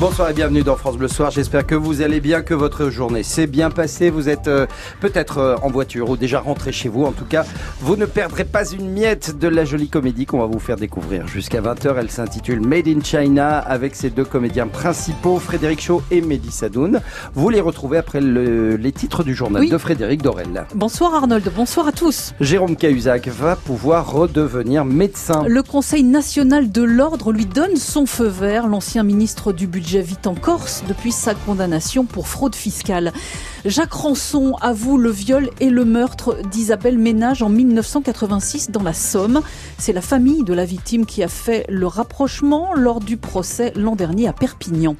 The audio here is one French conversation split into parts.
Bonsoir et bienvenue dans France Bleu Soir. J'espère que vous allez bien, que votre journée s'est bien passée. Vous êtes euh, peut-être euh, en voiture ou déjà rentré chez vous. En tout cas, vous ne perdrez pas une miette de la jolie comédie qu'on va vous faire découvrir jusqu'à 20h. Elle s'intitule Made in China avec ses deux comédiens principaux, Frédéric Shaw et Mehdi Sadoun. Vous les retrouvez après le- les titres du journal Oui. de Frédéric Dorel. Bonsoir Arnold, bonsoir à tous. Jérôme Cahuzac va pouvoir redevenir médecin. Le Conseil national de l'ordre lui donne son feu vert. L'ancien ministre du budget vit en Corse depuis sa condamnation pour fraude fiscale. Jacques Ranson avoue le viol et le meurtre d'Isabelle Ménage en 1986 dans la Somme. C'est la famille de la victime qui a fait le rapprochement lors du procès l'an dernier à Perpignan.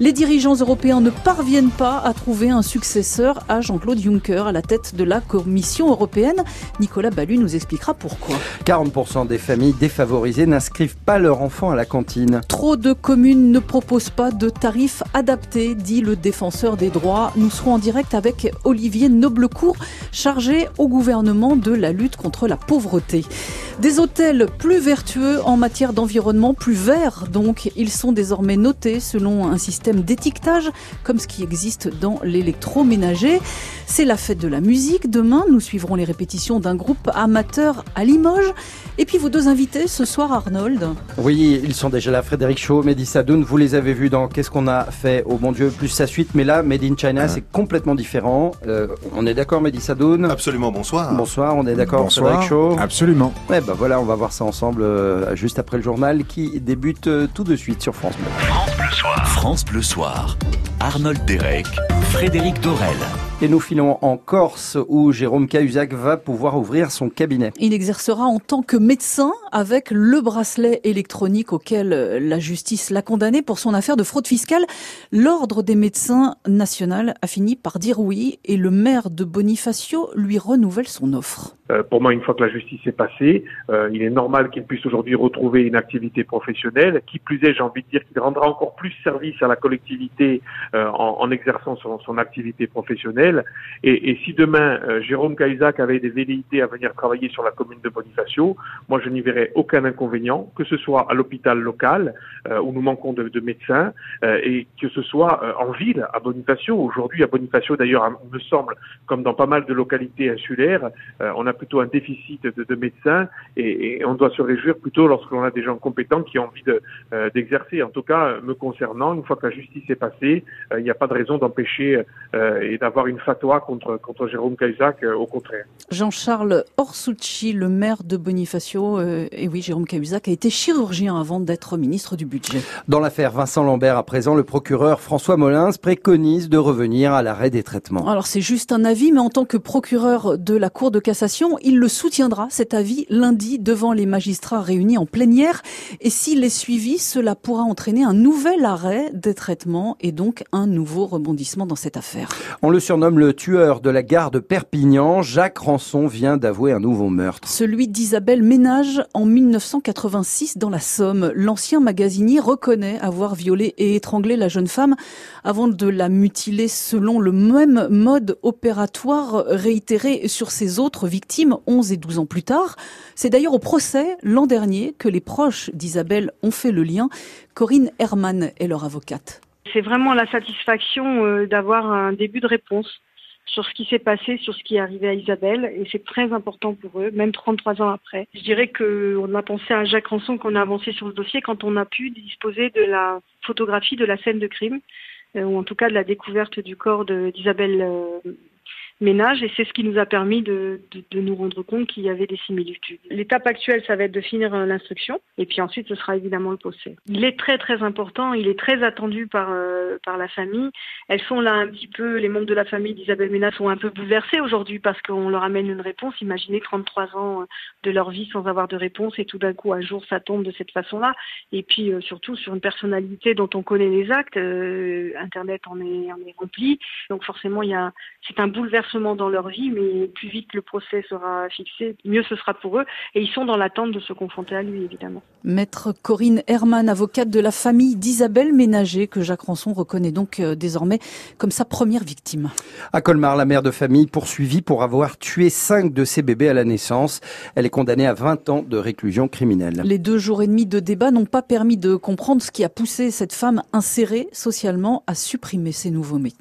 Les dirigeants européens ne parviennent pas à trouver un successeur à Jean-Claude Juncker à la tête de la Commission européenne. Nicolas Ballu nous expliquera pourquoi. 40% des familles défavorisées n'inscrivent pas leur enfant à la cantine. Trop de communes ne proposent pas de tarifs adaptés, dit le défenseur des droits. Nous serons en direct avec Olivier Noblecourt, chargé au gouvernement de la lutte contre la pauvreté. Des hôtels plus vertueux en matière d'environnement, plus verts donc. Ils sont désormais notés selon un système d'étiquetage, comme ce qui existe dans l'électroménager. C'est la fête de la musique. Demain, nous suivrons les répétitions d'un groupe amateur à Limoges. Et puis vos deux invités ce soir, Arnold. Oui, ils sont déjà là. Frédéric Shaw, Mehdi Sadoun, vous les avez vus dans Qu'est-ce qu'on a fait? Oh mon Dieu, plus sa suite. Mais là, Made in China, c'est complètement différent. Euh, on est d'accord, Mehdi Sadoun? Absolument, bonsoir. Bonsoir, on est d'accord, Bonsoir. Frédéric Shaw Absolument. Ouais, voilà, on va voir ça ensemble euh, juste après le journal qui débute euh, tout de suite sur France Bleu. France Bleu Soir. Arnold Derek, Frédéric Dorel. Et nous filons en Corse où Jérôme Cahuzac va pouvoir ouvrir son cabinet. Il exercera en tant que médecin avec le bracelet électronique auquel euh, la justice l'a condamné pour son affaire de fraude fiscale. L'ordre des médecins national a fini par dire oui et le maire de Bonifacio lui renouvelle son offre. Euh, pour moi, une fois que la justice est passée, euh, il est normal qu'il puisse aujourd'hui retrouver une activité professionnelle. Qui plus est, j'ai envie de dire qu'il rendra encore plus service à la collectivité euh, en, en exerçant son, son activité professionnelle. Et, et si demain, euh, Jérôme Cahuzac avait des velléités à venir travailler sur la commune de Bonifacio, moi, je n'y verrais aucun inconvénient, que ce soit à l'hôpital local, euh, où nous manquons de, de médecins, euh, et que ce soit euh, en ville, à Bonifacio. Aujourd'hui, à Bonifacio, d'ailleurs, il me semble, comme dans pas mal de localités insulaires, euh, on a plutôt un déficit de, de médecins et, et on doit se réjouir plutôt lorsque l'on a des gens compétents qui ont envie de, d'exercer. En tout cas, me concernant, une fois que la justice est passée, il n'y a pas de raison d'empêcher euh, et d'avoir une fatwa contre, contre Jérôme Cahuzac, euh, au contraire. Jean-Charles Orsucci, le maire de Bonifacio, euh, et oui, Jérôme Cahuzac a été chirurgien avant d'être ministre du budget. Dans l'affaire Vincent Lambert, à présent, le procureur François Molins préconise de revenir à l'arrêt des traitements. Alors c'est juste un avis, mais en tant que procureur de la Cour de cassation, il le soutiendra, cet avis, lundi devant les magistrats réunis en plénière. Et s'il est suivi, cela pourra entraîner un nouvel arrêt des traitements et donc un nouveau rebondissement dans cette affaire. On le surnomme le tueur de la gare de Perpignan. Jacques Ranson vient d'avouer un nouveau meurtre. Celui d'Isabelle Ménage en 1986 dans la Somme. L'ancien magasinier reconnaît avoir violé et étranglé la jeune femme avant de la mutiler selon le même mode opératoire réitéré sur ses autres victimes 11 et 12 ans plus tard. C'est d'ailleurs au procès l'an dernier que les proches d'Isabelle ont fait le lien. Corinne Herman est leur avocate. C'est vraiment la satisfaction euh, d'avoir un début de réponse sur ce qui s'est passé, sur ce qui est arrivé à Isabelle, et c'est très important pour eux, même 33 ans après. Je dirais qu'on a pensé à Jacques Ranson qu'on a avancé sur le dossier quand on a pu disposer de la photographie de la scène de crime, euh, ou en tout cas de la découverte du corps d'Isabelle euh, Ménage, et c'est ce qui nous a permis de, de- nous rendre compte qu'il y avait des similitudes. L'étape actuelle, ça va être de finir euh, l'instruction, et puis ensuite, ce sera évidemment le procès. Il est très très important, il est très attendu par euh, par la famille. Elles sont là un petit peu, les membres de la famille d'Isabelle Ménage sont un peu bouleversés aujourd'hui parce qu'on leur amène une réponse. Imaginez 33 ans euh, de leur vie sans avoir de réponse, et tout d'un coup, un jour, ça tombe de cette façon-là. Et puis surtout sur une personnalité dont on connaît les actes, Internet en est, en est rempli. Donc forcément, c'est un bouleversement bouleversement dans leur vie, mais plus vite le procès sera fixé, mieux ce sera pour eux. Et ils sont dans l'attente de se confronter à lui, évidemment. Maître Corinne Herman, avocate de la famille d'Isabelle Ménager, que Jacques Ranson reconnaît donc euh, désormais comme sa première victime. À Colmar, la mère de famille poursuivie pour avoir tué cinq de ses bébés à la naissance. Elle est condamnée à 20 ans de réclusion criminelle. Les deux jours et demi de débat n'ont pas permis de comprendre ce qui a poussé cette femme insérée socialement à supprimer ses nouveaux-nés.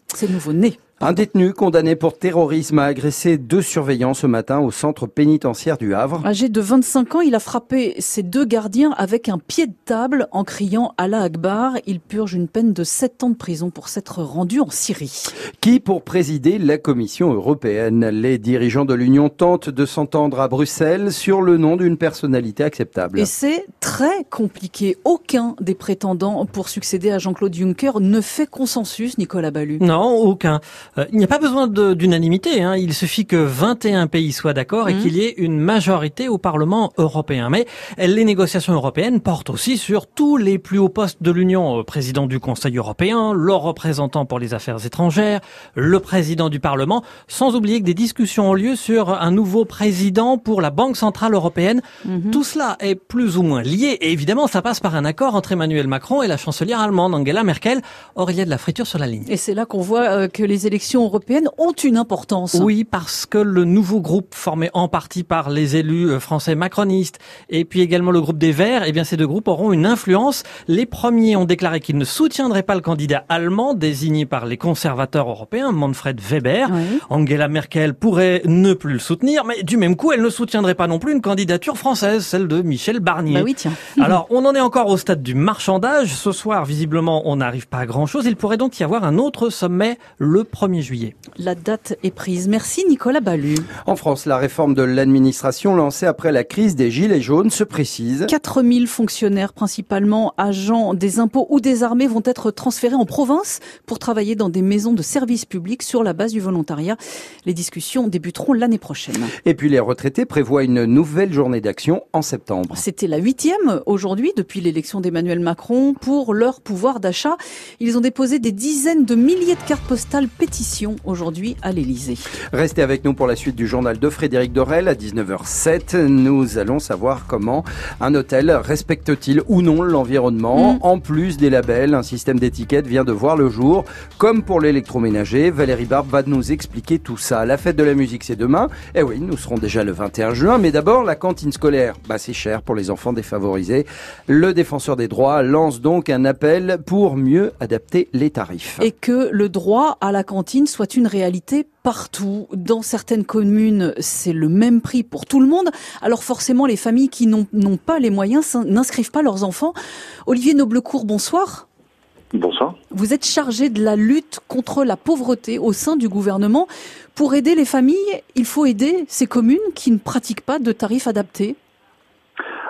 Un détenu condamné pour terrorisme a agressé deux surveillants ce matin au centre pénitentiaire du Havre. Âgé de 25 ans, il a frappé ses deux gardiens avec un pied de table en criant Allah Akbar. Il purge une peine de 7 ans de prison pour s'être rendu en Syrie. Qui pour présider la Commission européenne? Les dirigeants de l'Union tentent de s'entendre à Bruxelles sur le nom d'une personnalité acceptable. Et c'est très compliqué. Aucun des prétendants pour succéder à Jean-Claude Juncker ne fait consensus, Nicolas Ballu. Non, aucun. Euh, il n'y a pas besoin d'unanimité. Hein. Il suffit que 21 pays soient d'accord et mmh. qu'il y ait une majorité au Parlement européen. Mais les négociations européennes portent aussi sur tous les plus hauts postes de l'Union. Euh, président du Conseil européen, le représentant pour les affaires étrangères, le président du Parlement, sans oublier que des discussions ont lieu sur un nouveau président pour la Banque Centrale Européenne. Mmh. Tout cela est plus ou moins lié et évidemment ça passe par un accord entre Emmanuel Macron et la chancelière allemande Angela Merkel. Or il y a de la friture sur la ligne. Et c'est là qu'on voit euh, que les élections européennes ont une importance. Oui, parce que le nouveau groupe formé en partie par les élus euh, français macronistes et puis également le groupe des Verts, eh bien ces deux groupes auront une influence. Les premiers ont déclaré qu'ils ne soutiendraient pas le candidat allemand désigné par les conservateurs européens, Manfred Weber. Angela Merkel pourrait ne plus le soutenir, mais du même coup, elle ne soutiendrait pas non plus une candidature française, celle de Michel Barnier. Bah oui, tiens. Alors, on en est encore au stade du marchandage. Ce soir, visiblement, on n'arrive pas à grand chose. Il pourrait donc y avoir un autre sommet le 1er juillet. La date est prise. Merci Nicolas Ballu. En France, la réforme de l'administration lancée après la crise des Gilets jaunes se précise. 4000 fonctionnaires, principalement agents des impôts ou des armées, vont être transférés en province pour travailler dans des maisons de services publics sur la base du volontariat. Les discussions débuteront l'année prochaine. Et puis les retraités prévoient une nouvelle journée d'action en septembre. C'était la huitième aujourd'hui depuis l'élection d'Emmanuel Macron pour leur pouvoir d'achat. Ils ont déposé des dizaines de milliers de cartes postales pétitions aujourd'hui à l'Elysée. Restez avec nous pour la suite du journal de Frédéric Dorel à 19h07. Nous allons savoir comment un hôtel respecte-t-il ou non l'environnement. Mm. En plus des labels, un système d'étiquette vient de voir le jour. Comme pour l'électroménager, Valérie Barbe va nous expliquer tout ça. La fête de la musique, c'est demain. Eh oui, nous serons déjà le 21 juin. Mais d'abord, la cantine scolaire. Bah, c'est cher pour les enfants défavorisés. Le défenseur des droits lance donc un appel pour mieux adapter les tarifs. Et que le droit à la cantine soit une réalité partout. Dans certaines communes, c'est le même prix pour tout le monde. Alors forcément, les familles qui n'ont pas les moyens n'inscrivent pas leurs enfants. Olivier Noblecourt, bonsoir. Bonsoir. Vous êtes chargé de la lutte contre la pauvreté au sein du gouvernement. Pour aider les familles, il faut aider ces communes qui ne pratiquent pas de tarifs adaptés.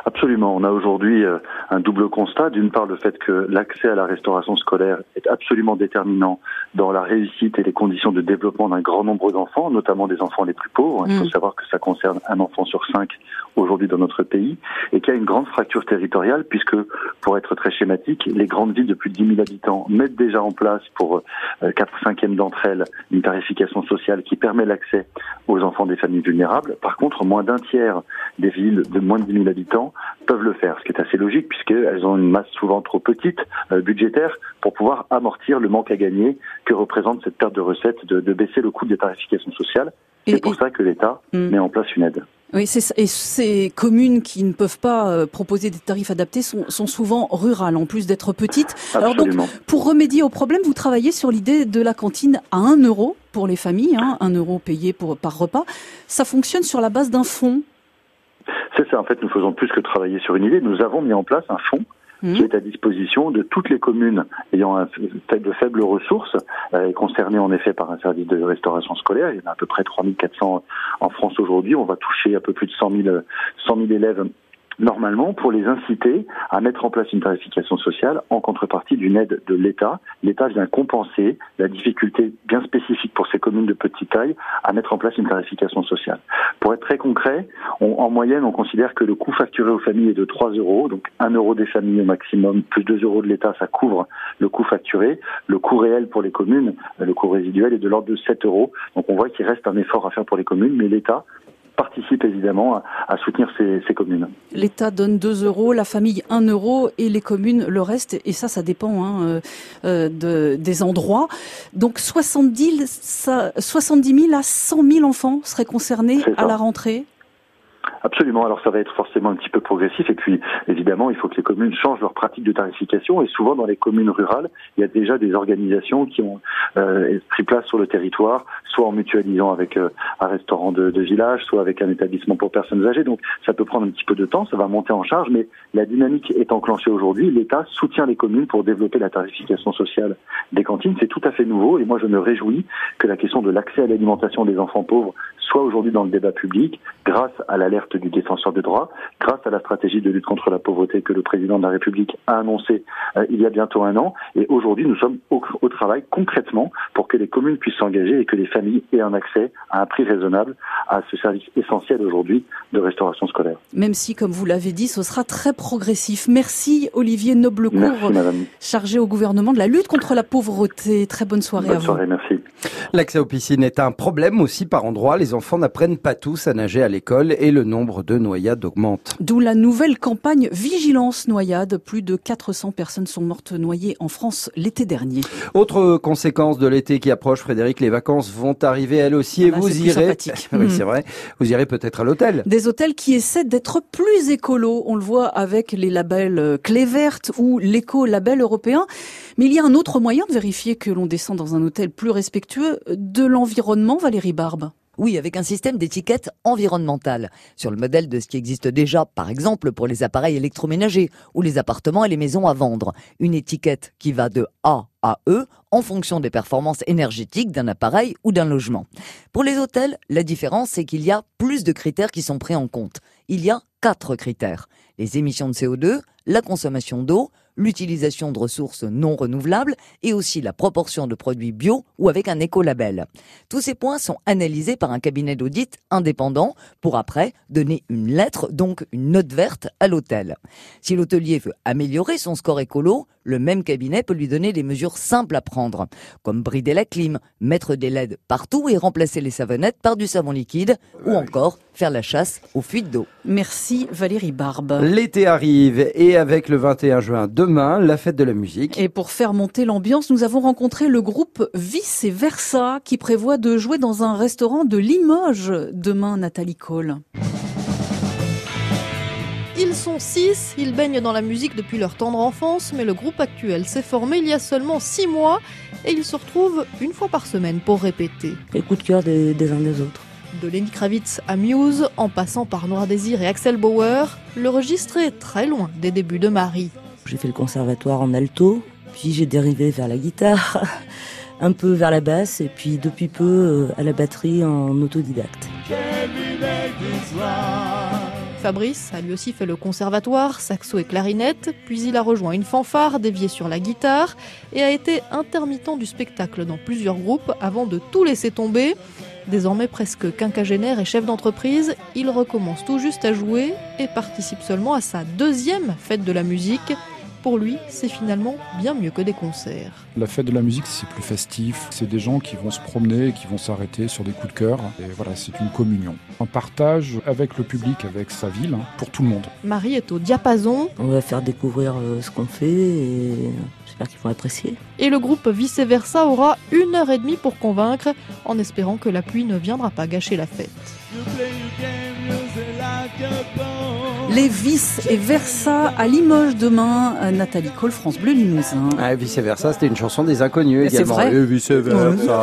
Absolument. On a aujourd'hui euh, un double constat. D'une part, le fait que l'accès à la restauration scolaire est absolument déterminant dans la réussite et les conditions de développement d'un grand nombre d'enfants, notamment des enfants les plus pauvres. Il faut mm. savoir que ça concerne un enfant sur cinq aujourd'hui dans notre pays et qu'il y a une grande fracture territoriale puisque, pour être très schématique, les grandes villes de plus de 10 000 habitants mettent déjà en place pour euh, 4 cinquièmes d'entre elles une tarification sociale qui permet l'accès aux enfants des familles vulnérables. Par contre, moins d'un tiers des villes de moins de 10 000 habitants peuvent le faire, ce qui est assez logique puisqu'elles ont une masse souvent trop petite euh, budgétaire pour pouvoir amortir le manque à gagner que représente cette perte de recettes de, baisser le coût des tarifications sociales. C'est pour ça que l'État hmm. met en place une aide. Oui, et ces communes qui ne peuvent pas euh, proposer des tarifs adaptés sont, sont souvent rurales, en plus d'être petites. Alors donc, pour remédier au problème, vous travaillez sur l'idée de la cantine à 1 euro pour les familles, hein, 1 euro payé pour, par repas. Ça fonctionne sur la base d'un fonds c'est ça, en fait, nous faisons plus que travailler sur une idée. Nous avons mis en place un fonds mmh. qui est à disposition de toutes les communes ayant un, de faibles ressources euh, concernées en effet par un service de restauration scolaire. Il y en a à peu près 3400 en France aujourd'hui. On va toucher un peu plus de 100 000, 100 000 élèves normalement pour les inciter à mettre en place une tarification sociale en contrepartie d'une aide de l'État. L'État vient compenser la difficulté bien spécifique pour ces communes de petite taille à mettre en place une tarification sociale. Pour être très concret, en moyenne, on considère que le coût facturé aux familles est de 3 euros, donc 1 euro des familles au maximum, plus 2 euros de l'État, ça couvre le coût facturé. Le coût réel pour les communes, le coût résiduel est de l'ordre de 7 euros. Donc on voit qu'il reste un effort à faire pour les communes, mais l'État participe évidemment à, soutenir ces, communes. L'État donne 2 euros, la famille 1 euro et les communes le reste. Et ça, ça dépend hein, euh, euh, de, des endroits. Donc 70, 70 000 à 100 000 enfants seraient concernés à la rentrée Absolument. Alors ça va être forcément un petit peu progressif et puis évidemment il faut que les communes changent leur pratique de tarification et souvent dans les communes rurales il y a déjà des organisations qui ont euh, pris place sur le territoire, soit en mutualisant avec euh, un restaurant de, de, village, soit avec un établissement pour personnes âgées. Donc ça peut prendre un petit peu de temps, ça va monter en charge, mais la dynamique est enclenchée aujourd'hui. L'État soutient les communes pour développer la tarification sociale des cantines. C'est tout à fait nouveau et moi je me réjouis que la question de l'accès à l'alimentation des enfants pauvres soit aujourd'hui dans le débat public grâce à du défenseur des droits, grâce à la stratégie de lutte contre la pauvreté que le président de la République a annoncée euh, il y a bientôt un an. Et aujourd'hui, nous sommes au, au, travail concrètement pour que les communes puissent s'engager et que les familles aient un accès à un prix raisonnable à ce service essentiel aujourd'hui de restauration scolaire. Même si, comme vous l'avez dit, ce sera très progressif. Merci Olivier Noblecourt, chargé au gouvernement de la lutte contre la pauvreté. Très bonne soirée bonne à vous. soirée, merci. L'accès aux piscines est un problème aussi par endroits. Les enfants n'apprennent pas tous à nager à l'école et le nombre de noyades augmente. D'où la nouvelle campagne Vigilance Noyade. Plus de 400 personnes sont mortes noyées en France l'été dernier. Autre conséquence de l'été qui approche, Frédéric, les vacances vont arriver elles aussi et Ah là, vous irez. sympathique. oui, Mm. c'est vrai. Vous irez peut-être à l'hôtel. Des hôtels qui essaient d'être plus écolos. On le voit avec les labels euh, Clé verte ou l'éco-label européen. Mais il y a un autre moyen de vérifier que l'on descend dans un hôtel plus respectueux de l'environnement, Valérie Barbe? Oui, avec un système d'étiquette environnementale, sur le modèle de ce qui existe déjà, par exemple pour les appareils électroménagers ou les appartements et les maisons à vendre. Une étiquette qui va de A à E en fonction des performances énergétiques d'un appareil ou d'un logement. Pour les hôtels, la différence, c'est qu'il y a plus de critères qui sont pris en compte. Il y a quatre critères. Les émissions de CO2, la consommation d'eau, l'utilisation de ressources non renouvelables et aussi la proportion de produits bio ou avec un écolabel. Tous ces points sont analysés par un cabinet d'audit indépendant pour après donner une lettre, donc une note verte à l'hôtel. Si l'hôtelier veut améliorer son score écolo, le même cabinet peut lui donner des mesures simples à prendre, comme brider la clim, mettre des LED partout et remplacer les savonnettes par du savon liquide, ou encore faire la chasse aux fuites d'eau. Merci Valérie Barbe. L'été arrive et avec le 21 juin demain, la fête de la musique. Et pour faire monter l'ambiance, nous avons rencontré le groupe Vice et Versa qui prévoit de jouer dans un restaurant de Limoges demain, Nathalie Cole. Ils sont six, ils baignent dans la musique depuis leur tendre enfance, mais le groupe actuel s'est formé il y a seulement six mois et ils se retrouvent une fois par semaine pour répéter. Les coups de cœur des, des uns des autres. De Lenny Kravitz à Muse, en passant par Noir Désir et Axel Bauer, le registre est très loin des débuts de Marie. J'ai fait le conservatoire en alto, puis j'ai dérivé vers la guitare, un peu vers la basse, et puis depuis peu euh, à la batterie en autodidacte. Fabrice a lui aussi fait le conservatoire, saxo et clarinette, puis il a rejoint une fanfare déviée sur la guitare et a été intermittent du spectacle dans plusieurs groupes avant de tout laisser tomber. Désormais presque quinquagénaire et chef d'entreprise, il recommence tout juste à jouer et participe seulement à sa deuxième fête de la musique. Pour lui, c'est finalement bien mieux que des concerts. La fête de la musique, c'est plus festif. C'est des gens qui vont se promener, qui vont s'arrêter sur des coups de cœur. Et voilà, c'est une communion. Un partage avec le public, avec sa ville, hein, pour tout le monde. Marie est au diapason On va faire découvrir euh, ce qu'on fait et j'espère qu'ils vont apprécier. et le groupe Vice Versa aura une heure et demie pour convaincre, en espérant que la pluie ne viendra pas gâcher la fête. Vice et Versa à Limoges demain, euh, Nathalie Cole, France Bleu Limousin. Ah, vice versa, c'était une chanson des inconnus C'est également. vrai Et vice versa.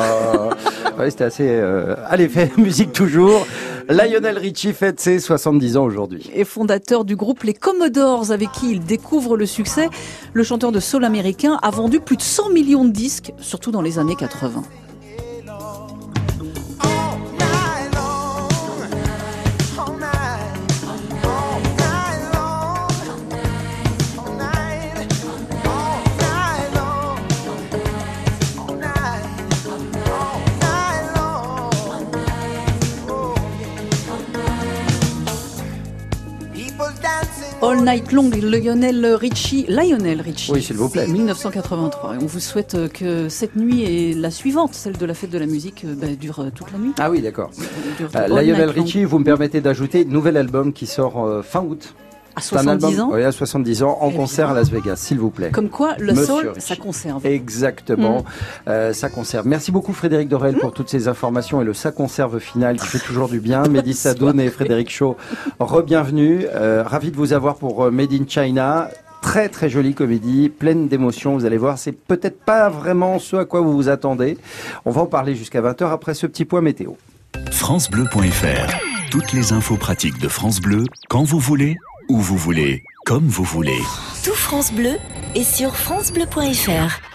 ouais, c'était assez. Euh... Allez, fait musique toujours. Lionel Richie fête ses 70 ans aujourd'hui. Et fondateur du groupe Les Commodores avec qui il découvre le succès, le chanteur de soul américain a vendu plus de 100 millions de disques, surtout dans les années 80. All Night Long, Lionel Richie, Lionel Richie. Oui, s'il vous plaît. 1983. Et on vous souhaite euh, que cette nuit et la suivante, celle de la fête de la musique, euh, bah, dure euh, toute la nuit. Ah oui, d'accord. Euh, Lionel. Richie, vous me permettez d'ajouter, nouvel album qui sort euh, fin août. À C'est un album- 70 ans Oui, à 70 ans, en Eh concert bien. à Las Vegas, s'il vous plaît. Comme quoi, le Monsieur sol, Richie. ça conserve. Exactement, Mm. Euh, ça conserve. Merci beaucoup Frédéric Dorel pour toutes ces informations et le ça conserve final qui fait toujours du bien. Mehdi Sadoun et Frédéric Shaw, re-bienvenue. Euh, ravi de vous avoir pour euh, Made in China. Très très jolie comédie, pleine d'émotions, vous allez voir, c'est peut-être pas vraiment ce à quoi vous vous attendez. On va en parler jusqu'à 20h après ce petit point météo. FranceBleu.fr. Toutes les infos pratiques de France Bleu, quand vous voulez, où vous voulez, comme vous voulez. Tout France Bleu est sur francebleu.fr.